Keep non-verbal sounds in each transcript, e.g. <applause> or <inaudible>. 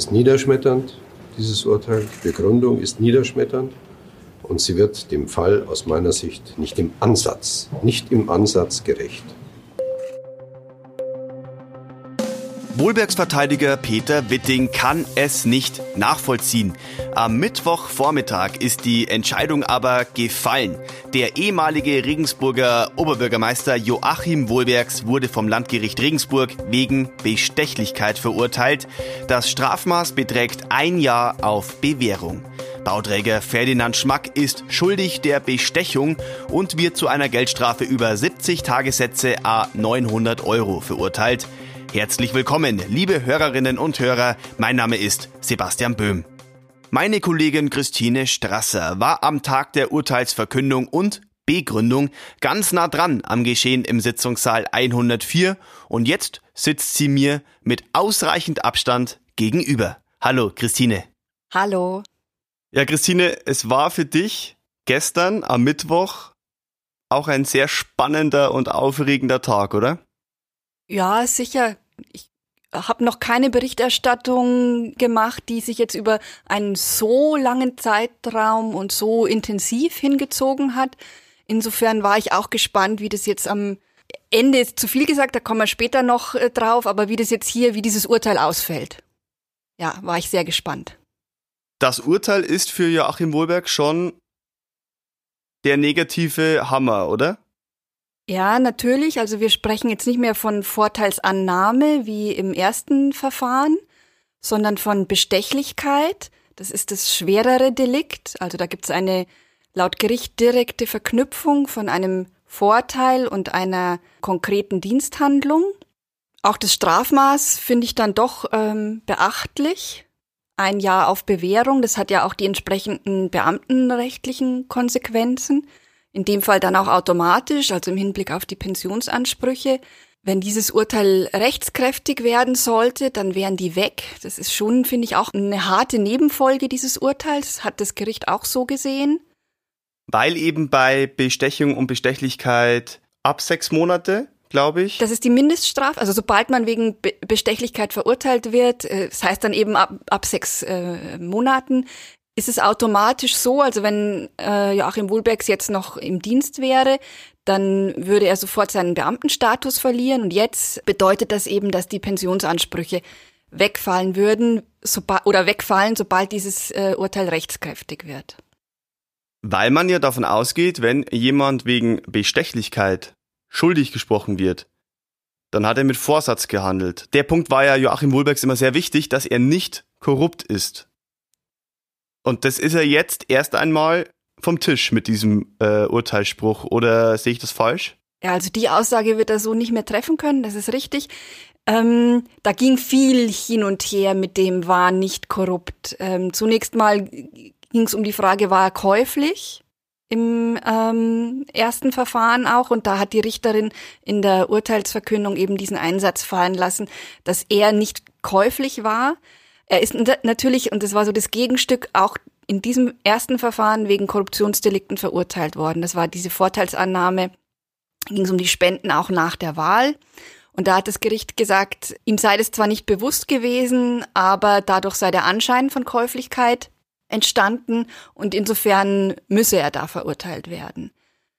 ist niederschmetternd, dieses Urteil. Die Begründung ist niederschmetternd und sie wird dem Fall aus meiner Sicht nicht im Ansatz, nicht im Ansatz gerecht. Wohlbergs Verteidiger Peter Witting kann es nicht nachvollziehen. Am Mittwochvormittag ist die Entscheidung aber gefallen. Der ehemalige Regensburger Oberbürgermeister Joachim Wohlbergs wurde vom Landgericht Regensburg wegen Bestechlichkeit verurteilt. Das Strafmaß beträgt ein Jahr auf Bewährung. Bauträger Ferdinand Schmack ist schuldig der Bestechung und wird zu einer Geldstrafe über 70 Tagessätze a 900 Euro verurteilt. Herzlich willkommen, liebe Hörerinnen und Hörer. Mein Name ist Sebastian Böhm. Meine Kollegin Christine Strasser war am Tag der Urteilsverkündung und Begründung ganz nah dran am Geschehen im Sitzungssaal 104 und jetzt sitzt sie mir mit ausreichend Abstand gegenüber. Hallo, Christine. Hallo. Ja, Christine, es war für dich gestern am Mittwoch auch ein sehr spannender und aufregender Tag, oder? Ja, sicher. Ich habe noch keine Berichterstattung gemacht, die sich jetzt über einen so langen Zeitraum und so intensiv hingezogen hat. Insofern war ich auch gespannt, wie das jetzt am Ende ist zu viel gesagt, da kommen wir später noch äh, drauf, aber wie das jetzt hier, wie dieses Urteil ausfällt. Ja, war ich sehr gespannt. Das Urteil ist für Joachim Wohlberg schon der negative Hammer, oder? Ja, natürlich. Also wir sprechen jetzt nicht mehr von Vorteilsannahme wie im ersten Verfahren, sondern von Bestechlichkeit. Das ist das schwerere Delikt. Also da gibt es eine laut Gericht direkte Verknüpfung von einem Vorteil und einer konkreten Diensthandlung. Auch das Strafmaß finde ich dann doch ähm, beachtlich. Ein Jahr auf Bewährung, das hat ja auch die entsprechenden beamtenrechtlichen Konsequenzen in dem Fall dann auch automatisch, also im Hinblick auf die Pensionsansprüche. Wenn dieses Urteil rechtskräftig werden sollte, dann wären die weg. Das ist schon, finde ich, auch eine harte Nebenfolge dieses Urteils, hat das Gericht auch so gesehen. Weil eben bei Bestechung und Bestechlichkeit ab sechs Monate glaube ich. Das ist die Mindeststrafe. Also sobald man wegen Bestechlichkeit verurteilt wird, äh, das heißt dann eben ab, ab sechs äh, Monaten, ist es automatisch so, also wenn äh, Joachim Wohlbergs jetzt noch im Dienst wäre, dann würde er sofort seinen Beamtenstatus verlieren. Und jetzt bedeutet das eben, dass die Pensionsansprüche wegfallen würden oder wegfallen, sobald dieses äh, Urteil rechtskräftig wird. Weil man ja davon ausgeht, wenn jemand wegen Bestechlichkeit schuldig gesprochen wird, dann hat er mit Vorsatz gehandelt. Der Punkt war ja Joachim Wohlbergs immer sehr wichtig, dass er nicht korrupt ist. Und das ist er jetzt erst einmal vom Tisch mit diesem äh, Urteilsspruch. Oder sehe ich das falsch? Ja, also die Aussage wird er so nicht mehr treffen können, das ist richtig. Ähm, da ging viel hin und her mit dem war nicht korrupt. Ähm, zunächst mal ging es um die Frage, war er käuflich? im ähm, ersten Verfahren auch und da hat die Richterin in der Urteilsverkündung eben diesen Einsatz fallen lassen, dass er nicht käuflich war. Er ist natürlich, und das war so das Gegenstück, auch in diesem ersten Verfahren wegen Korruptionsdelikten verurteilt worden. Das war diese Vorteilsannahme, ging es um die Spenden auch nach der Wahl. Und da hat das Gericht gesagt, ihm sei das zwar nicht bewusst gewesen, aber dadurch sei der Anschein von Käuflichkeit entstanden und insofern müsse er da verurteilt werden.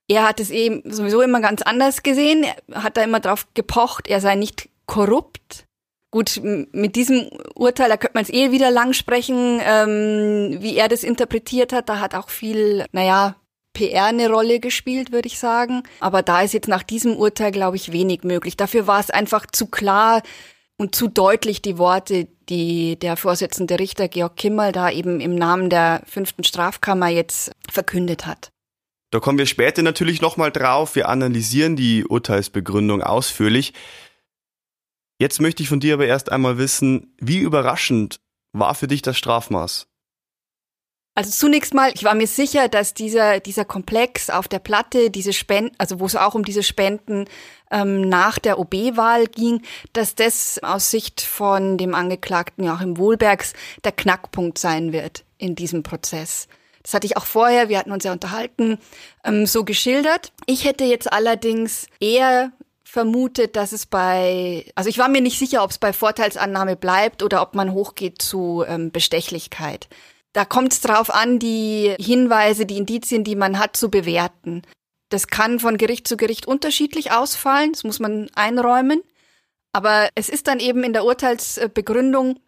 Er hat es eben sowieso immer ganz anders gesehen, er hat da immer drauf gepocht, er sei nicht korrupt, Gut, mit diesem Urteil, da könnte man es eh wieder lang sprechen, ähm, wie er das interpretiert hat. Da hat auch viel, naja, PR eine Rolle gespielt, würde ich sagen. Aber da ist jetzt nach diesem Urteil, glaube ich, wenig möglich. Dafür war es einfach zu klar und zu deutlich die Worte, die der Vorsitzende Richter Georg Kimmel da eben im Namen der fünften Strafkammer jetzt verkündet hat. Da kommen wir später natürlich nochmal drauf. Wir analysieren die Urteilsbegründung ausführlich. Jetzt möchte ich von dir aber erst einmal wissen, wie überraschend war für dich das Strafmaß? Also zunächst mal, ich war mir sicher, dass dieser, dieser Komplex auf der Platte, diese Spenden, also wo es auch um diese Spenden ähm, nach der OB-Wahl ging, dass das aus Sicht von dem Angeklagten Joachim Wohlbergs der Knackpunkt sein wird in diesem Prozess. Das hatte ich auch vorher, wir hatten uns ja unterhalten, ähm, so geschildert. Ich hätte jetzt allerdings eher vermutet, dass es bei, also ich war mir nicht sicher, ob es bei Vorteilsannahme bleibt oder ob man hochgeht zu ähm, Bestechlichkeit. Da kommt es drauf an, die Hinweise, die Indizien, die man hat, zu bewerten. Das kann von Gericht zu Gericht unterschiedlich ausfallen, das muss man einräumen. Aber es ist dann eben in der Urteilsbegründung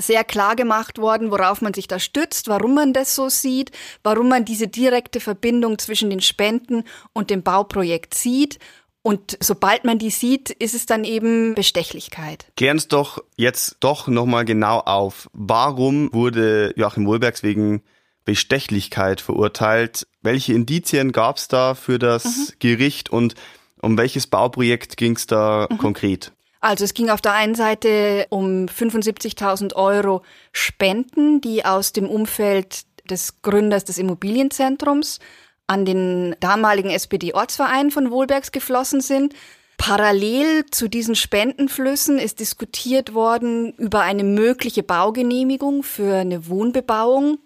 sehr klar gemacht worden, worauf man sich da stützt, warum man das so sieht, warum man diese direkte Verbindung zwischen den Spenden und dem Bauprojekt sieht. Und sobald man die sieht, ist es dann eben Bestechlichkeit. Klären es doch jetzt doch nochmal genau auf. Warum wurde Joachim Wohlbergs wegen Bestechlichkeit verurteilt? Welche Indizien gab es da für das mhm. Gericht und um welches Bauprojekt ging es da mhm. konkret? Also es ging auf der einen Seite um 75.000 Euro Spenden, die aus dem Umfeld des Gründers des Immobilienzentrums an den damaligen SPD-Ortsverein von Wohlbergs geflossen sind. Parallel zu diesen Spendenflüssen ist diskutiert worden über eine mögliche Baugenehmigung für eine Wohnbebauung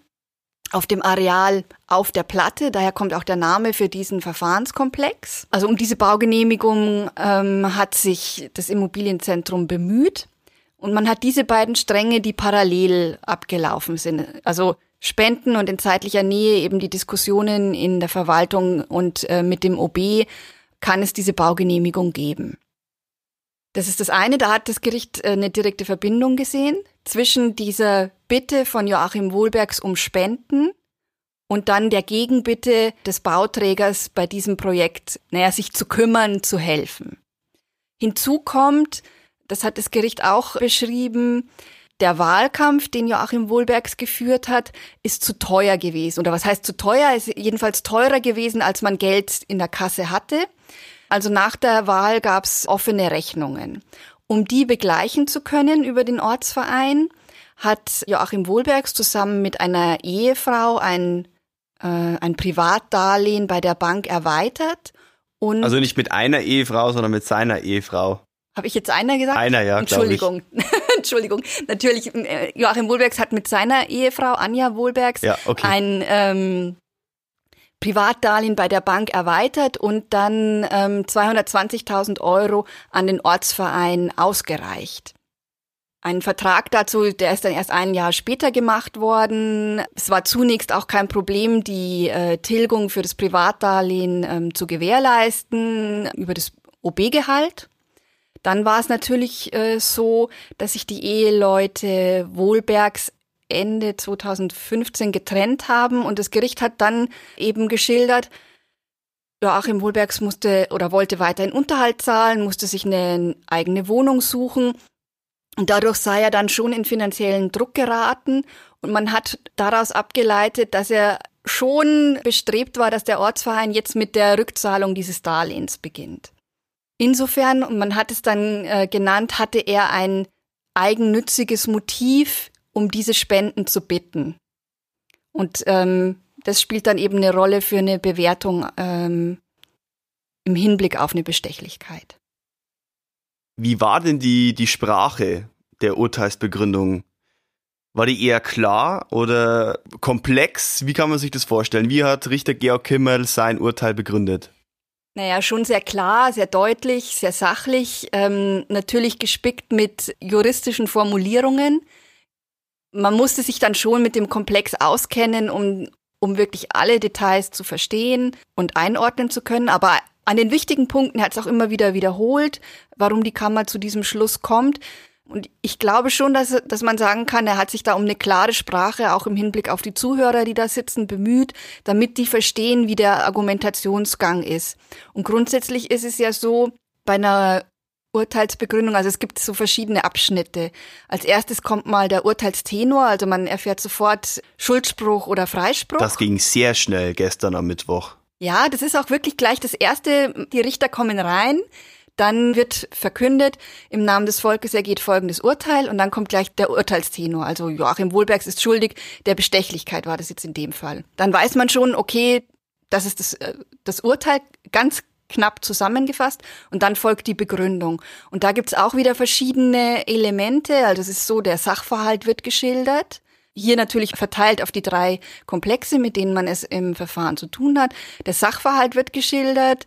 auf dem Areal auf der Platte. Daher kommt auch der Name für diesen Verfahrenskomplex. Also um diese Baugenehmigung ähm, hat sich das Immobilienzentrum bemüht. Und man hat diese beiden Stränge, die parallel abgelaufen sind. Also Spenden und in zeitlicher Nähe eben die Diskussionen in der Verwaltung und äh, mit dem OB kann es diese Baugenehmigung geben. Das ist das eine, da hat das Gericht äh, eine direkte Verbindung gesehen zwischen dieser Bitte von Joachim Wohlbergs um Spenden und dann der Gegenbitte des Bauträgers bei diesem Projekt, naja, sich zu kümmern, zu helfen. Hinzu kommt, das hat das Gericht auch beschrieben, der Wahlkampf, den Joachim Wohlbergs geführt hat, ist zu teuer gewesen. Oder was heißt zu teuer? Ist jedenfalls teurer gewesen, als man Geld in der Kasse hatte. Also nach der Wahl gab es offene Rechnungen. Um die begleichen zu können über den Ortsverein, hat Joachim Wohlbergs zusammen mit einer Ehefrau ein, äh, ein Privatdarlehen bei der Bank erweitert. Und also nicht mit einer Ehefrau, sondern mit seiner Ehefrau. Habe ich jetzt einer gesagt? Einer, ja. Entschuldigung. <laughs> Entschuldigung. Natürlich, äh, Joachim Wohlbergs hat mit seiner Ehefrau Anja Wohlbergs ja, okay. ein ähm, Privatdarlehen bei der Bank erweitert und dann ähm, 220.000 Euro an den Ortsverein ausgereicht. Ein Vertrag dazu, der ist dann erst ein Jahr später gemacht worden. Es war zunächst auch kein Problem, die äh, Tilgung für das Privatdarlehen ähm, zu gewährleisten über das OB-Gehalt. Dann war es natürlich äh, so, dass sich die Eheleute Wohlbergs Ende 2015 getrennt haben und das Gericht hat dann eben geschildert, Joachim Wohlbergs musste oder wollte weiterhin Unterhalt zahlen, musste sich eine eigene Wohnung suchen und dadurch sei er dann schon in finanziellen Druck geraten und man hat daraus abgeleitet, dass er schon bestrebt war, dass der Ortsverein jetzt mit der Rückzahlung dieses Darlehens beginnt. Insofern, und man hat es dann äh, genannt, hatte er ein eigennütziges Motiv, um diese Spenden zu bitten. Und ähm, das spielt dann eben eine Rolle für eine Bewertung ähm, im Hinblick auf eine Bestechlichkeit. Wie war denn die, die Sprache der Urteilsbegründung? War die eher klar oder komplex? Wie kann man sich das vorstellen? Wie hat Richter Georg Kimmel sein Urteil begründet? Naja, schon sehr klar, sehr deutlich, sehr sachlich, ähm, natürlich gespickt mit juristischen Formulierungen, man musste sich dann schon mit dem Komplex auskennen, um, um wirklich alle Details zu verstehen und einordnen zu können. Aber an den wichtigen Punkten hat es auch immer wieder wiederholt, warum die Kammer zu diesem Schluss kommt. Und ich glaube schon, dass, dass man sagen kann, er hat sich da um eine klare Sprache, auch im Hinblick auf die Zuhörer, die da sitzen, bemüht, damit die verstehen, wie der Argumentationsgang ist. Und grundsätzlich ist es ja so, bei einer Urteilsbegründung, also es gibt so verschiedene Abschnitte. Als erstes kommt mal der Urteilstenor, also man erfährt sofort Schuldspruch oder Freispruch. Das ging sehr schnell gestern am Mittwoch. Ja, das ist auch wirklich gleich das erste. Die Richter kommen rein, dann wird verkündet, im Namen des Volkes ergeht folgendes Urteil und dann kommt gleich der Urteilstenor. Also Joachim Wohlbergs ist schuldig, der Bestechlichkeit war das jetzt in dem Fall. Dann weiß man schon, okay, das ist das, äh, das Urteil ganz knapp zusammengefasst und dann folgt die Begründung. Und da gibt's auch wieder verschiedene Elemente. Also es ist so, der Sachverhalt wird geschildert. Hier natürlich verteilt auf die drei Komplexe, mit denen man es im Verfahren zu tun hat. Der Sachverhalt wird geschildert.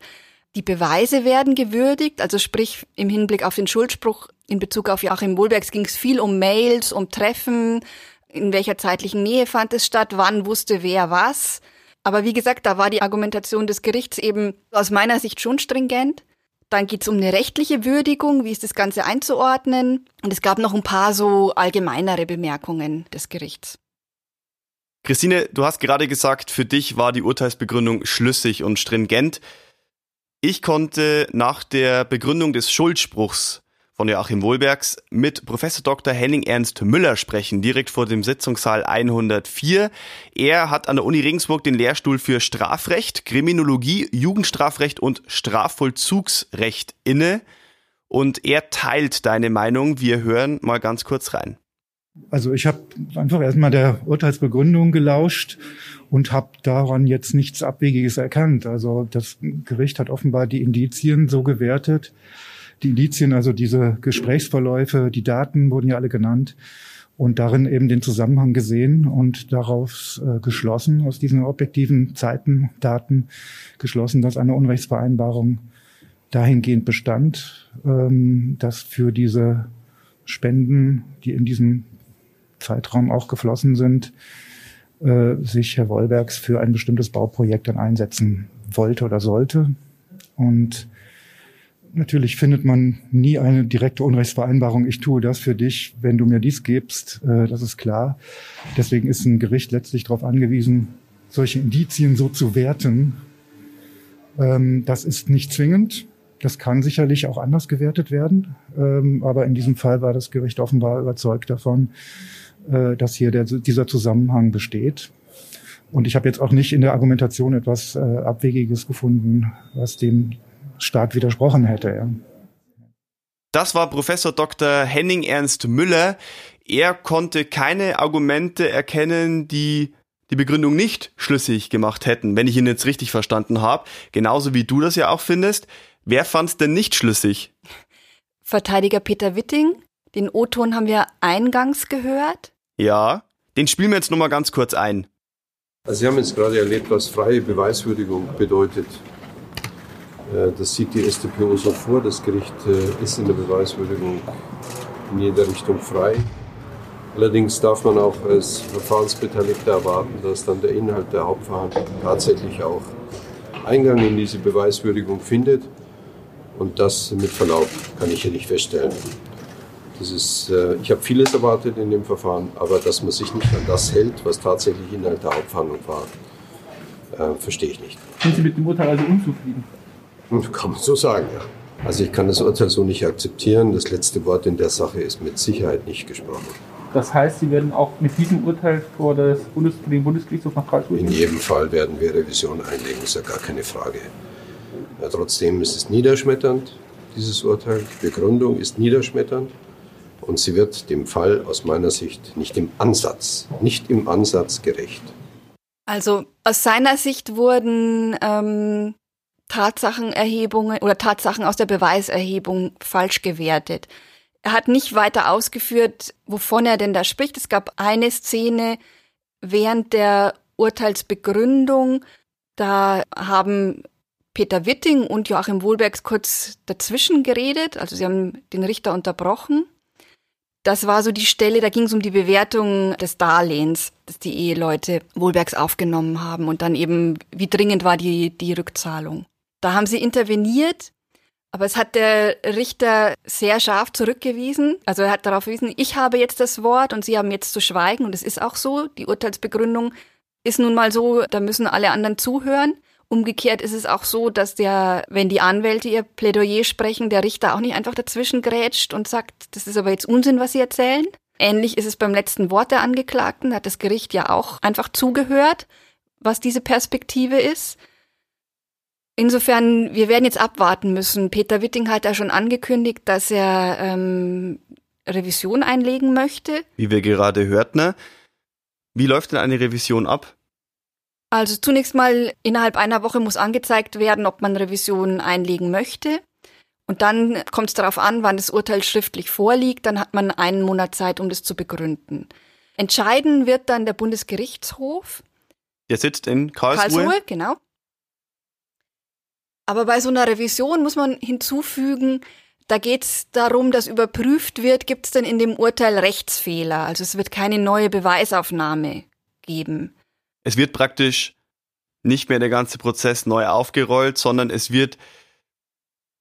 Die Beweise werden gewürdigt, also sprich im Hinblick auf den Schuldspruch in Bezug auf Joachim Wohlbergs ging es viel um Mails, um Treffen, in welcher zeitlichen Nähe fand es statt, wann wusste wer was. Aber wie gesagt, da war die Argumentation des Gerichts eben aus meiner Sicht schon stringent. Dann geht's um eine rechtliche Würdigung, wie ist das Ganze einzuordnen. Und es gab noch ein paar so allgemeinere Bemerkungen des Gerichts. Christine, du hast gerade gesagt, für dich war die Urteilsbegründung schlüssig und stringent. Ich konnte nach der Begründung des Schuldspruchs von Joachim Wohlbergs mit Professor Dr. Henning Ernst Müller sprechen, direkt vor dem Sitzungssaal 104. Er hat an der Uni Regensburg den Lehrstuhl für Strafrecht, Kriminologie, Jugendstrafrecht und Strafvollzugsrecht inne. Und er teilt deine Meinung. Wir hören mal ganz kurz rein. Also ich habe einfach erstmal der Urteilsbegründung gelauscht und habe daran jetzt nichts Abwegiges erkannt. Also das Gericht hat offenbar die Indizien so gewertet, die Indizien, also diese Gesprächsverläufe, die Daten wurden ja alle genannt und darin eben den Zusammenhang gesehen und darauf äh, geschlossen, aus diesen objektiven Zeiten, Daten geschlossen, dass eine Unrechtsvereinbarung dahingehend bestand, ähm, dass für diese Spenden, die in diesem Zeitraum auch geflossen sind, äh, sich Herr Wollbergs für ein bestimmtes Bauprojekt dann einsetzen wollte oder sollte. Und Natürlich findet man nie eine direkte Unrechtsvereinbarung. Ich tue das für dich, wenn du mir dies gibst. Äh, das ist klar. Deswegen ist ein Gericht letztlich darauf angewiesen, solche Indizien so zu werten. Ähm, das ist nicht zwingend. Das kann sicherlich auch anders gewertet werden. Ähm, aber in diesem Fall war das Gericht offenbar überzeugt davon, äh, dass hier der, dieser Zusammenhang besteht. Und ich habe jetzt auch nicht in der Argumentation etwas äh, Abwegiges gefunden, was dem stark widersprochen hätte. Ja. Das war Professor Dr. Henning Ernst Müller. Er konnte keine Argumente erkennen, die die Begründung nicht schlüssig gemacht hätten, wenn ich ihn jetzt richtig verstanden habe. Genauso wie du das ja auch findest. Wer fand es denn nicht schlüssig? Verteidiger Peter Witting. Den O-Ton haben wir eingangs gehört. Ja, den spielen wir jetzt nochmal ganz kurz ein. Also Sie haben jetzt gerade erlebt, was freie Beweiswürdigung bedeutet. Äh, das sieht die StPO so vor. Das Gericht äh, ist in der Beweiswürdigung in jeder Richtung frei. Allerdings darf man auch als Verfahrensbeteiligter erwarten, dass dann der Inhalt der Hauptverhandlung tatsächlich auch Eingang in diese Beweiswürdigung findet. Und das mit Verlaub kann ich hier nicht feststellen. Das ist, äh, ich habe vieles erwartet in dem Verfahren, aber dass man sich nicht an das hält, was tatsächlich Inhalt der Hauptverhandlung war, äh, verstehe ich nicht. Sind Sie mit dem Urteil also unzufrieden? Kann man so sagen, ja. Also ich kann das Urteil so nicht akzeptieren. Das letzte Wort in der Sache ist mit Sicherheit nicht gesprochen. Das heißt, Sie werden auch mit diesem Urteil vor das Bundes den Bundesgerichtshof nach Karlsruhe? In jedem Fall werden wir Revision einlegen, ist ja gar keine Frage. Ja, trotzdem ist es niederschmetternd, dieses Urteil. Die Begründung ist niederschmetternd und sie wird dem Fall aus meiner Sicht nicht im Ansatz, nicht im Ansatz gerecht. Also aus seiner Sicht wurden ähm, Tatsachenerhebungen oder Tatsachen aus der Beweiserhebung falsch gewertet. Er hat nicht weiter ausgeführt, wovon er denn da spricht. Es gab eine Szene während der Urteilsbegründung, da haben Peter Witting und Joachim Wohlbergs kurz dazwischen geredet, also sie haben den Richter unterbrochen. Das war so die Stelle, da ging es um die Bewertung des Darlehens, das die Eheleute Wohlbergs aufgenommen haben und dann eben, wie dringend war die, die Rückzahlung. Da haben sie interveniert, aber es hat der Richter sehr scharf zurückgewiesen. Also er hat darauf verwiesen, ich habe jetzt das Wort und Sie haben jetzt zu schweigen. Und es ist auch so, die Urteilsbegründung ist nun mal so, da müssen alle anderen zuhören. Umgekehrt ist es auch so, dass der, wenn die Anwälte ihr Plädoyer sprechen, der Richter auch nicht einfach dazwischen grätscht und sagt, das ist aber jetzt Unsinn, was Sie erzählen. Ähnlich ist es beim letzten Wort der Angeklagten, da hat das Gericht ja auch einfach zugehört, was diese Perspektive ist. Insofern, wir werden jetzt abwarten müssen. Peter Witting hat ja schon angekündigt, dass er ähm, Revision einlegen möchte. Wie wir gerade hörten. Ne? Wie läuft denn eine Revision ab? Also zunächst mal innerhalb einer Woche muss angezeigt werden, ob man Revision einlegen möchte. Und dann kommt es darauf an, wann das Urteil schriftlich vorliegt. Dann hat man einen Monat Zeit, um das zu begründen. Entscheiden wird dann der Bundesgerichtshof. Der sitzt in Karlsruhe. Karlsruhe, genau. Aber bei so einer Revision muss man hinzufügen, da geht es darum, dass überprüft wird, gibt es denn in dem Urteil Rechtsfehler. Also es wird keine neue Beweisaufnahme geben. Es wird praktisch nicht mehr der ganze Prozess neu aufgerollt, sondern es wird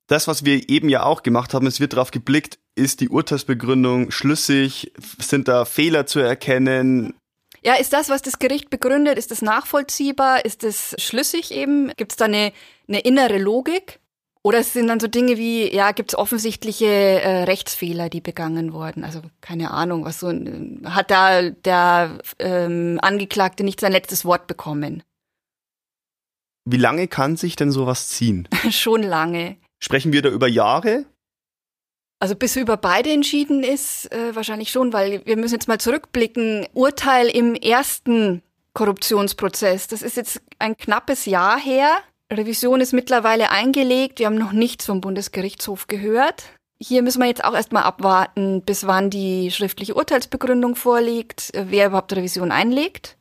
das, was wir eben ja auch gemacht haben, es wird darauf geblickt, ist die Urteilsbegründung schlüssig, sind da Fehler zu erkennen? Ja, ist das, was das Gericht begründet, ist das nachvollziehbar, ist das schlüssig eben? Gibt es da eine, eine innere Logik? Oder es sind dann so Dinge wie, ja, gibt es offensichtliche äh, Rechtsfehler, die begangen wurden? Also keine Ahnung, was so hat da der ähm, Angeklagte nicht sein letztes Wort bekommen? Wie lange kann sich denn sowas ziehen? <laughs> Schon lange. Sprechen wir da über Jahre? Also bis über beide entschieden ist, äh, wahrscheinlich schon, weil wir müssen jetzt mal zurückblicken. Urteil im ersten Korruptionsprozess, das ist jetzt ein knappes Jahr her. Revision ist mittlerweile eingelegt. Wir haben noch nichts vom Bundesgerichtshof gehört. Hier müssen wir jetzt auch erstmal abwarten, bis wann die schriftliche Urteilsbegründung vorliegt, wer überhaupt Revision einlegt.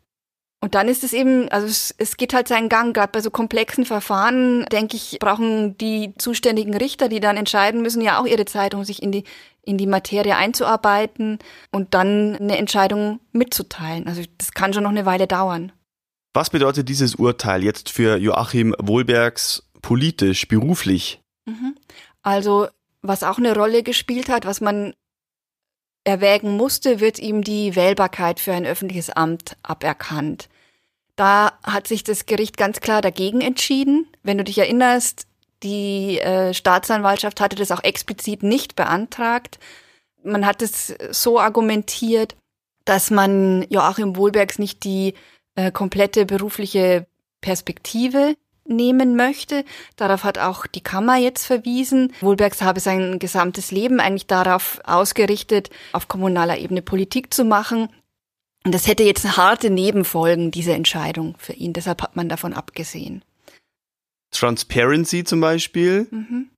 Und dann ist es eben, also es, es geht halt seinen Gang. Gerade bei so komplexen Verfahren, denke ich, brauchen die zuständigen Richter, die dann entscheiden müssen, ja auch ihre Zeit, um sich in die, in die Materie einzuarbeiten und dann eine Entscheidung mitzuteilen. Also das kann schon noch eine Weile dauern. Was bedeutet dieses Urteil jetzt für Joachim Wohlbergs politisch, beruflich? Mhm. Also, was auch eine Rolle gespielt hat, was man erwägen musste, wird ihm die Wählbarkeit für ein öffentliches Amt aberkannt. Da hat sich das Gericht ganz klar dagegen entschieden. Wenn du dich erinnerst, die äh, Staatsanwaltschaft hatte das auch explizit nicht beantragt. Man hat es so argumentiert, dass man Joachim Wohlbergs nicht die äh, komplette berufliche Perspektive nehmen möchte. Darauf hat auch die Kammer jetzt verwiesen. Wohlbergs habe sein gesamtes Leben eigentlich darauf ausgerichtet, auf kommunaler Ebene Politik zu machen. Und das hätte jetzt harte Nebenfolgen, diese Entscheidung für ihn. Deshalb hat man davon abgesehen. Transparency zum Beispiel mhm.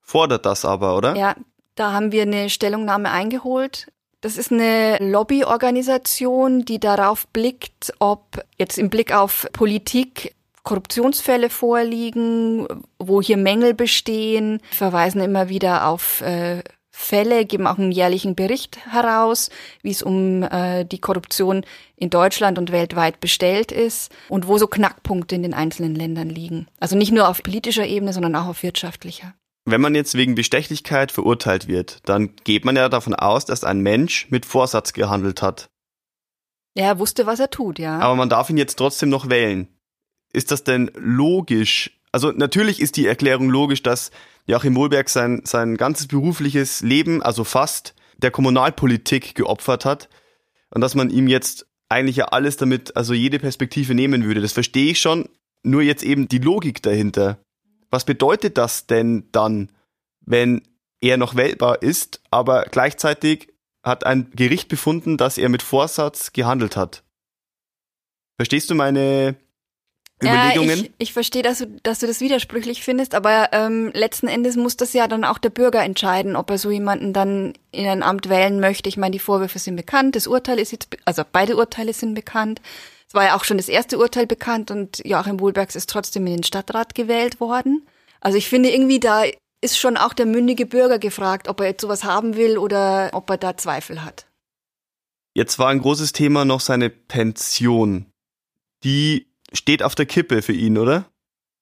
fordert das aber, oder? Ja, da haben wir eine Stellungnahme eingeholt. Das ist eine Lobbyorganisation, die darauf blickt, ob jetzt im Blick auf Politik Korruptionsfälle vorliegen, wo hier Mängel bestehen, verweisen immer wieder auf äh, Fälle, geben auch einen jährlichen Bericht heraus, wie es um äh, die Korruption in Deutschland und weltweit bestellt ist und wo so Knackpunkte in den einzelnen Ländern liegen. Also nicht nur auf politischer Ebene, sondern auch auf wirtschaftlicher. Wenn man jetzt wegen Bestechlichkeit verurteilt wird, dann geht man ja davon aus, dass ein Mensch mit Vorsatz gehandelt hat. Er wusste, was er tut, ja. Aber man darf ihn jetzt trotzdem noch wählen ist das denn logisch? Also natürlich ist die Erklärung logisch, dass Joachim Wohlberg sein, sein ganzes berufliches Leben, also fast, der Kommunalpolitik geopfert hat und dass man ihm jetzt eigentlich ja alles damit, also jede Perspektive nehmen würde. Das verstehe ich schon, nur jetzt eben die Logik dahinter. Was bedeutet das denn dann, wenn er noch wählbar ist, aber gleichzeitig hat ein Gericht befunden, dass er mit Vorsatz gehandelt hat? Verstehst du meine Überlegungen? Ja, ich, ich verstehe, dass du, dass du das widersprüchlich findest, aber ähm, letzten Endes muss das ja dann auch der Bürger entscheiden, ob er so jemanden dann in ein Amt wählen möchte. Ich meine, die Vorwürfe sind bekannt, das Urteil ist jetzt, also beide Urteile sind bekannt. Es war ja auch schon das erste Urteil bekannt und Joachim Wohlbergs ist trotzdem in den Stadtrat gewählt worden. Also ich finde irgendwie, da ist schon auch der mündige Bürger gefragt, ob er jetzt sowas haben will oder ob er da Zweifel hat. Jetzt war ein großes Thema noch seine Pension. Die steht auf der Kippe für ihn, oder?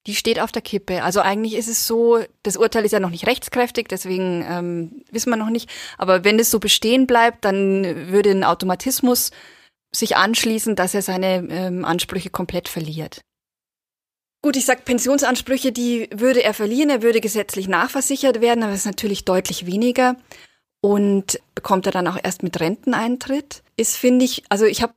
Die steht auf der Kippe. Also eigentlich ist es so, das Urteil ist ja noch nicht rechtskräftig, deswegen ähm, wissen wir noch nicht. Aber wenn es so bestehen bleibt, dann würde ein Automatismus sich anschließen, dass er seine ähm, Ansprüche komplett verliert. Gut, ich sag Pensionsansprüche, die würde er verlieren, er würde gesetzlich nachversichert werden, aber es ist natürlich deutlich weniger. Und bekommt er dann auch erst mit Renteneintritt. Ist, finde ich, also ich habe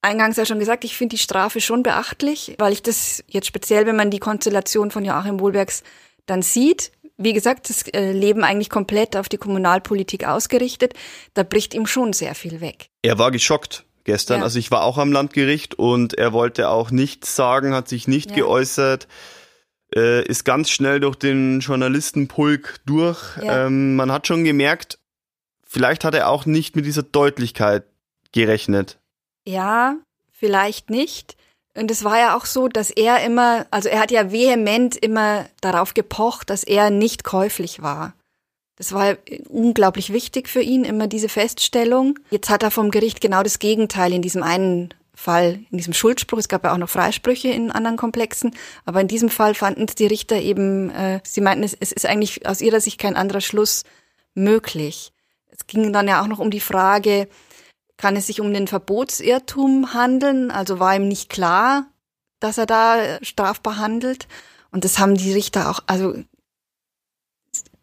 eingangs ja schon gesagt, ich finde die Strafe schon beachtlich, weil ich das jetzt speziell, wenn man die Konstellation von Joachim Wohlbergs dann sieht, wie gesagt, das äh, Leben eigentlich komplett auf die Kommunalpolitik ausgerichtet, da bricht ihm schon sehr viel weg. Er war geschockt gestern. Ja. Also ich war auch am Landgericht und er wollte auch nichts sagen, hat sich nicht ja. geäußert, äh, ist ganz schnell durch den Journalistenpulk durch. Ja. Ähm, man hat schon gemerkt, vielleicht hat er auch nicht mit dieser Deutlichkeit gerechnet. Ja, vielleicht nicht. Und es war ja auch so, dass er immer, also er hat ja vehement immer darauf gepocht, dass er nicht käuflich war. Das war unglaublich wichtig für ihn, immer diese Feststellung. Jetzt hat er vom Gericht genau das Gegenteil in diesem einen Fall, in diesem Schuldspruch. Es gab ja auch noch Freisprüche in anderen Komplexen, aber in diesem Fall fanden die Richter eben, äh, sie meinten, es, es ist eigentlich aus ihrer Sicht kein anderer Schluss möglich. Es ging dann ja auch noch um die Frage, kann es sich um den Verbotsirrtum handeln? Also war ihm nicht klar, dass er da strafbar handelt. Und das haben die Richter auch, also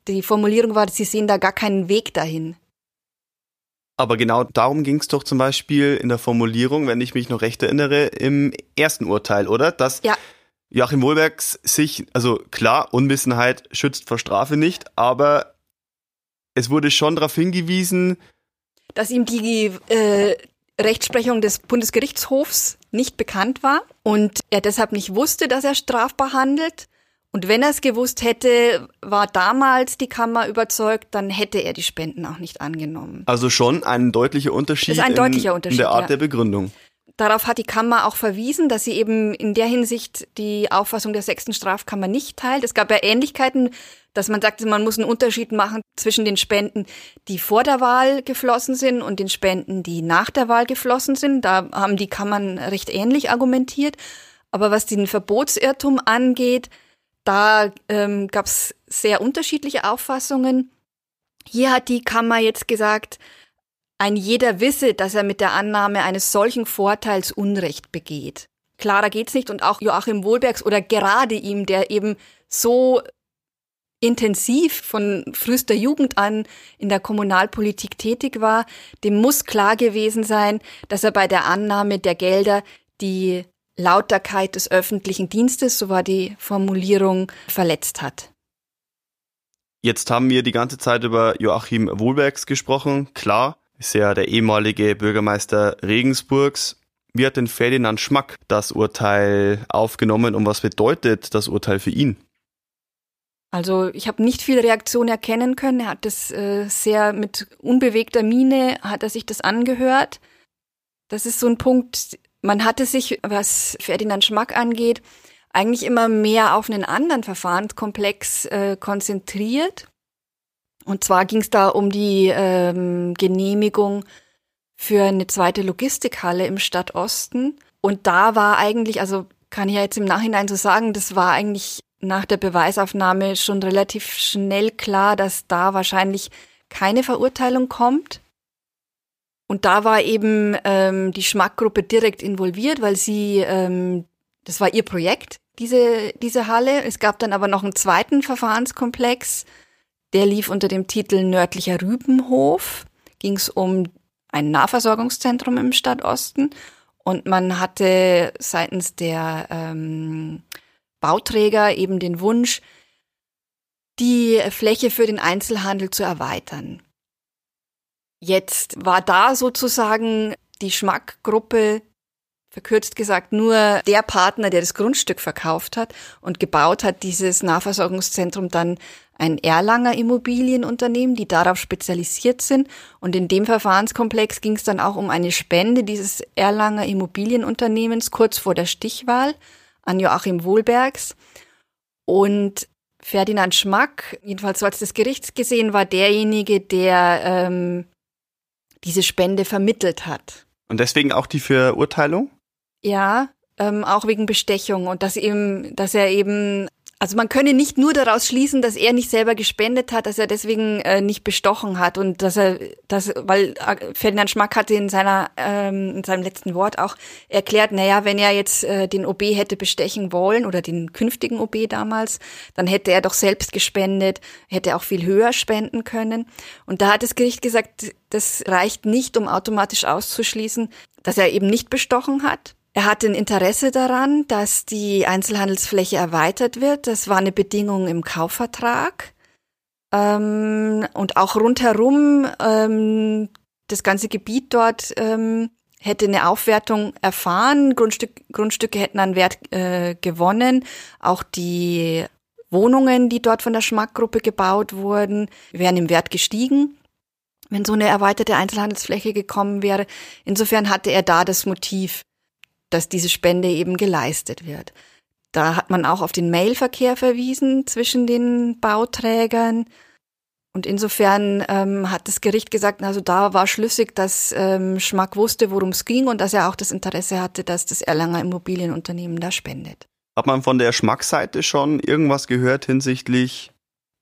die Formulierung war, sie sehen da gar keinen Weg dahin. Aber genau darum ging es doch zum Beispiel in der Formulierung, wenn ich mich noch recht erinnere, im ersten Urteil, oder? Dass ja. Joachim Wohlbergs sich, also klar, Unwissenheit schützt vor Strafe nicht, aber es wurde schon darauf hingewiesen, dass ihm die äh, Rechtsprechung des Bundesgerichtshofs nicht bekannt war und er deshalb nicht wusste, dass er strafbar handelt. Und wenn er es gewusst hätte, war damals die Kammer überzeugt, dann hätte er die Spenden auch nicht angenommen. Also schon ein deutlicher Unterschied, ein deutlicher Unterschied in der Art ja. der Begründung. Darauf hat die Kammer auch verwiesen, dass sie eben in der Hinsicht die Auffassung der sechsten Strafkammer nicht teilt. Es gab ja Ähnlichkeiten, dass man sagte, man muss einen Unterschied machen zwischen den Spenden, die vor der Wahl geflossen sind und den Spenden, die nach der Wahl geflossen sind. Da haben die Kammern recht ähnlich argumentiert. Aber was den Verbotsirrtum angeht, da ähm, gab es sehr unterschiedliche Auffassungen. Hier hat die Kammer jetzt gesagt, ein jeder wisse, dass er mit der Annahme eines solchen Vorteils Unrecht begeht. Klarer geht's nicht und auch Joachim Wohlbergs oder gerade ihm, der eben so intensiv von frühester Jugend an in der Kommunalpolitik tätig war, dem muss klar gewesen sein, dass er bei der Annahme der Gelder die Lauterkeit des öffentlichen Dienstes, so war die Formulierung, verletzt hat. Jetzt haben wir die ganze Zeit über Joachim Wohlbergs gesprochen. Klar, ist ja der ehemalige Bürgermeister Regensburgs. Wie hat denn Ferdinand Schmack das Urteil aufgenommen und was bedeutet das Urteil für ihn? Also ich habe nicht viel Reaktion erkennen können. Er hat das äh, sehr mit unbewegter Miene, hat er sich das angehört. Das ist so ein Punkt, man hatte sich, was Ferdinand Schmack angeht, eigentlich immer mehr auf einen anderen Verfahrenskomplex äh, konzentriert. Und zwar ging es da um die ähm, Genehmigung für eine zweite Logistikhalle im Stadtosten. Und da war eigentlich, also kann ich ja jetzt im Nachhinein so sagen, das war eigentlich nach der Beweisaufnahme schon relativ schnell klar, dass da wahrscheinlich keine Verurteilung kommt. Und da war eben ähm, die Schmackgruppe direkt involviert, weil sie, ähm, das war ihr Projekt, diese, diese Halle. Es gab dann aber noch einen zweiten Verfahrenskomplex, der lief unter dem Titel Nördlicher Rübenhof. Ging es um ein Nahversorgungszentrum im Stadtosten. Und man hatte seitens der ähm, Bauträger eben den Wunsch, die Fläche für den Einzelhandel zu erweitern. Jetzt war da sozusagen die Schmackgruppe, verkürzt gesagt, nur der Partner, der das Grundstück verkauft hat und gebaut hat, dieses Nahversorgungszentrum dann ein Erlanger Immobilienunternehmen, die darauf spezialisiert sind. Und in dem Verfahrenskomplex ging es dann auch um eine Spende dieses Erlanger Immobilienunternehmens kurz vor der Stichwahl an Joachim Wohlbergs. Und Ferdinand Schmack, jedenfalls so als des Gerichts gesehen, war derjenige, der ähm, diese Spende vermittelt hat. Und deswegen auch die Verurteilung? Ja, ähm, auch wegen Bestechung und dass eben, dass er eben also man könne nicht nur daraus schließen, dass er nicht selber gespendet hat, dass er deswegen äh, nicht bestochen hat und dass er, das, weil äh, Ferdinand Schmack hatte in seiner, ähm, in seinem letzten Wort auch erklärt, naja, wenn er jetzt äh, den OB hätte bestechen wollen oder den künftigen OB damals, dann hätte er doch selbst gespendet, hätte auch viel höher spenden können. Und da hat das Gericht gesagt, das reicht nicht, um automatisch auszuschließen, dass er eben nicht bestochen hat. Er hatte ein Interesse daran, dass die Einzelhandelsfläche erweitert wird. Das war eine Bedingung im Kaufvertrag. Ähm, und auch rundherum, ähm, das ganze Gebiet dort ähm, hätte eine Aufwertung erfahren. Grundstück, Grundstücke hätten an Wert äh, gewonnen. Auch die Wohnungen, die dort von der Schmackgruppe gebaut wurden, wären im Wert gestiegen wenn so eine erweiterte Einzelhandelsfläche gekommen wäre. Insofern hatte er da das Motiv, dass diese Spende eben geleistet wird. Da hat man auch auf den Mailverkehr verwiesen zwischen den Bauträgern. Und insofern ähm, hat das Gericht gesagt, also da war schlüssig, dass ähm, Schmack wusste, worum es ging und dass er auch das Interesse hatte, dass das Erlanger Immobilienunternehmen da spendet. Hat man von der Schmackseite schon irgendwas gehört hinsichtlich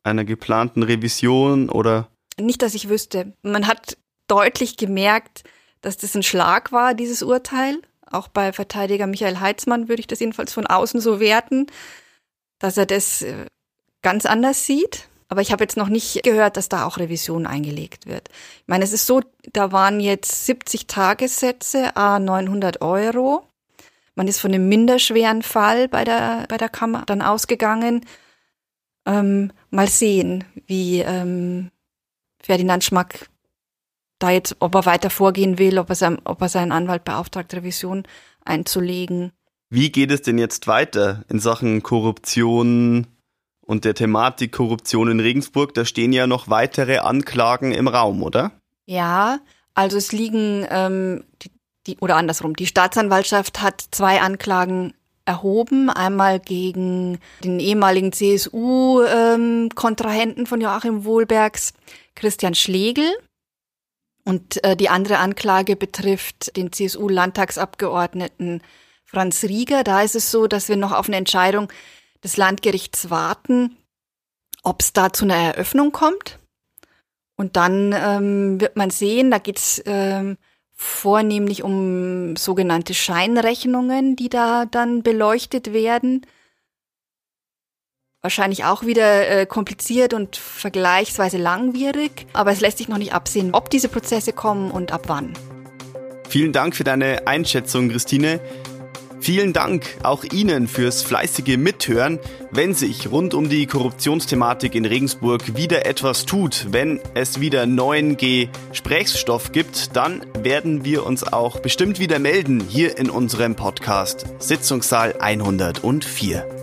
einer geplanten Revision oder? Nicht, dass ich wüsste. Man hat deutlich gemerkt, dass das ein Schlag war, dieses Urteil. Auch bei Verteidiger Michael Heitzmann würde ich das jedenfalls von außen so werten, dass er das äh, ganz anders sieht. Aber ich habe jetzt noch nicht gehört, dass da auch Revision eingelegt wird. Ich meine, es ist so, da waren jetzt 70 Tagessätze, a 900 Euro. Man ist von einem minderschweren Fall bei der, bei der Kammer dann ausgegangen. Ähm, mal sehen, wie ähm, Ferdinand Schmack da jetzt, ob er weiter vorgehen will, ob er, sein, ob er seinen Anwalt beauftragt, Revision einzulegen. Wie geht es denn jetzt weiter in Sachen Korruption, und der Thematik Korruption in Regensburg, da stehen ja noch weitere Anklagen im Raum, oder? Ja, also es liegen ähm, die, die oder andersrum, die Staatsanwaltschaft hat zwei Anklagen erhoben, einmal gegen den ehemaligen CSU-Kontrahenten ähm, von Joachim Wohlbergs, Christian Schlegel. Und äh, die andere Anklage betrifft den CSU-Landtagsabgeordneten Franz Rieger. Da ist es so, dass wir noch auf eine Entscheidung des Landgerichts warten, ob es da zu einer Eröffnung kommt. Und dann ähm, wird man sehen, da geht es ähm, vornehmlich um sogenannte Scheinrechnungen, die da dann beleuchtet werden. Wahrscheinlich auch wieder äh, kompliziert und vergleichsweise langwierig, aber es lässt sich noch nicht absehen, ob diese Prozesse kommen und ab wann. Vielen Dank für deine Einschätzung, Christine. Vielen Dank auch Ihnen fürs fleißige Mithören. Wenn sich rund um die Korruptionsthematik in Regensburg wieder etwas tut, wenn es wieder neuen Gesprächsstoff gibt, dann werden wir uns auch bestimmt wieder melden hier in unserem Podcast Sitzungssaal 104.